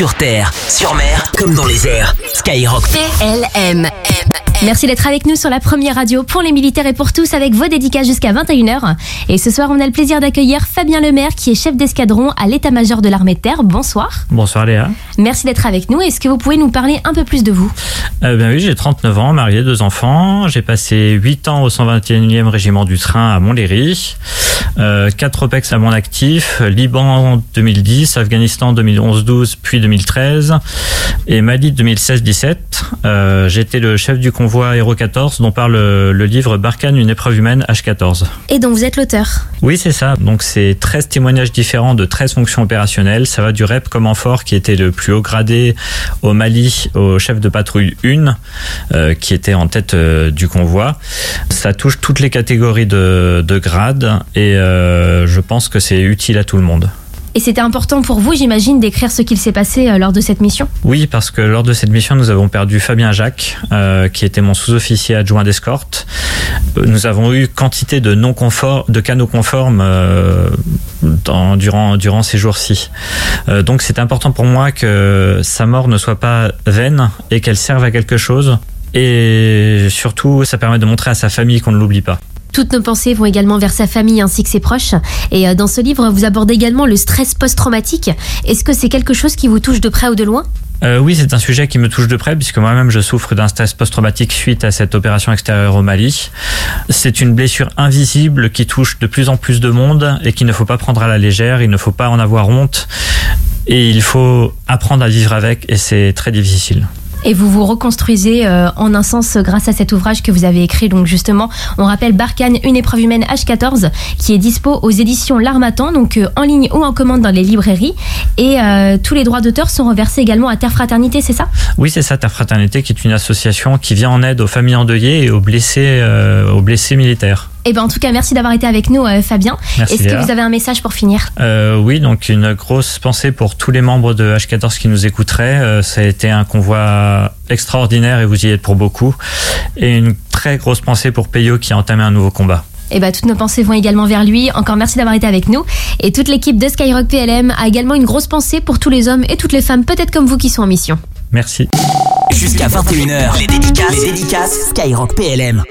sur terre, sur mer, comme dans les airs. Skyrock. PLM. Merci d'être avec nous sur la première radio pour les militaires et pour tous avec vos dédicaces jusqu'à 21h. Et ce soir, on a le plaisir d'accueillir Fabien Lemaire qui est chef d'escadron à l'état-major de l'armée de terre. Bonsoir. Bonsoir Léa. Merci d'être avec nous. Est-ce que vous pouvez nous parler un peu plus de vous? Euh, ben oui, j'ai 39 ans, marié, deux enfants. J'ai passé 8 ans au 121e régiment du train à Montlhéry. Euh, 4 OPEX à mon actif. Liban 2010, Afghanistan 2011-12, puis 2013. Et Mali 2016-17. Euh, J'étais le chef du convoi Aéro 14 dont parle le, le livre Barkhane, une épreuve humaine H14. Et dont vous êtes l'auteur. Oui, c'est ça. Donc, c'est 13 témoignages différents de 13 fonctions opérationnelles. Ça va du REP comme fort qui était le plus haut gradé au Mali, au chef de patrouille 1, euh, qui était en tête euh, du convoi. Ça touche toutes les catégories de, de grades et je pense que c'est utile à tout le monde. Et c'était important pour vous, j'imagine, d'écrire ce qu'il s'est passé euh, lors de cette mission? Oui, parce que lors de cette mission, nous avons perdu Fabien Jacques, euh, qui était mon sous-officier adjoint d'escorte. Euh, Nous avons eu quantité de non de canaux conformes euh, dans- durant durant ces jours-ci. Euh, donc, c'est important pour moi que sa mort ne soit pas vaine et qu'elle serve à quelque chose. Et surtout, ça permet de montrer à sa famille qu'on ne l'oublie pas. Toutes nos pensées vont également vers sa famille ainsi que ses proches. Et euh, dans ce livre, vous abordez également le stress post-traumatique. Est-ce que c'est quelque chose qui vous touche de près ou de loin? Euh, oui, c'est un sujet qui me touche de près puisque moi-même je souffre d'un stress post-traumatique suite à cette opération extérieure au Mali. C'est une blessure invisible qui touche de plus en plus de monde et qu'il ne faut pas prendre à la légère, il ne faut pas en avoir honte et il faut apprendre à vivre avec et c'est très difficile. Et vous vous reconstruisez euh, en un sens grâce à cet ouvrage que vous avez écrit. Donc justement, on rappelle Barkhane, une épreuve humaine H14, qui est dispo aux éditions L'Armatan, donc euh, en ligne ou en commande dans les librairies. Et euh, tous les droits d'auteur sont reversés également à Terre Fraternité, c'est ça? Oui, c'est ça, Ta Fraternité qui est une association qui vient en aide aux familles endeuillées et aux blessés, euh, aux blessés militaires. Eh ben en tout cas, merci d'avoir été avec nous, euh, Fabien. Merci, Est-ce que vous avez un message pour finir? Euh, oui, donc une grosse pensée pour tous les membres de H14 qui nous écouteraient. Euh, ça a été un convoi extraordinaire et vous y êtes pour beaucoup. Et une très grosse pensée pour Peyo qui a entamé un nouveau combat. Eh ben, toutes nos pensées vont également vers lui. Encore merci d'avoir été avec nous. Et toute l'équipe de Skyrock PLM a également une grosse pensée pour tous les hommes et toutes les femmes, peut-être comme vous, qui sont en mission. Merci. Jusqu'à 21h. Les dédicaces. Les dédicaces. Skyrock PLM.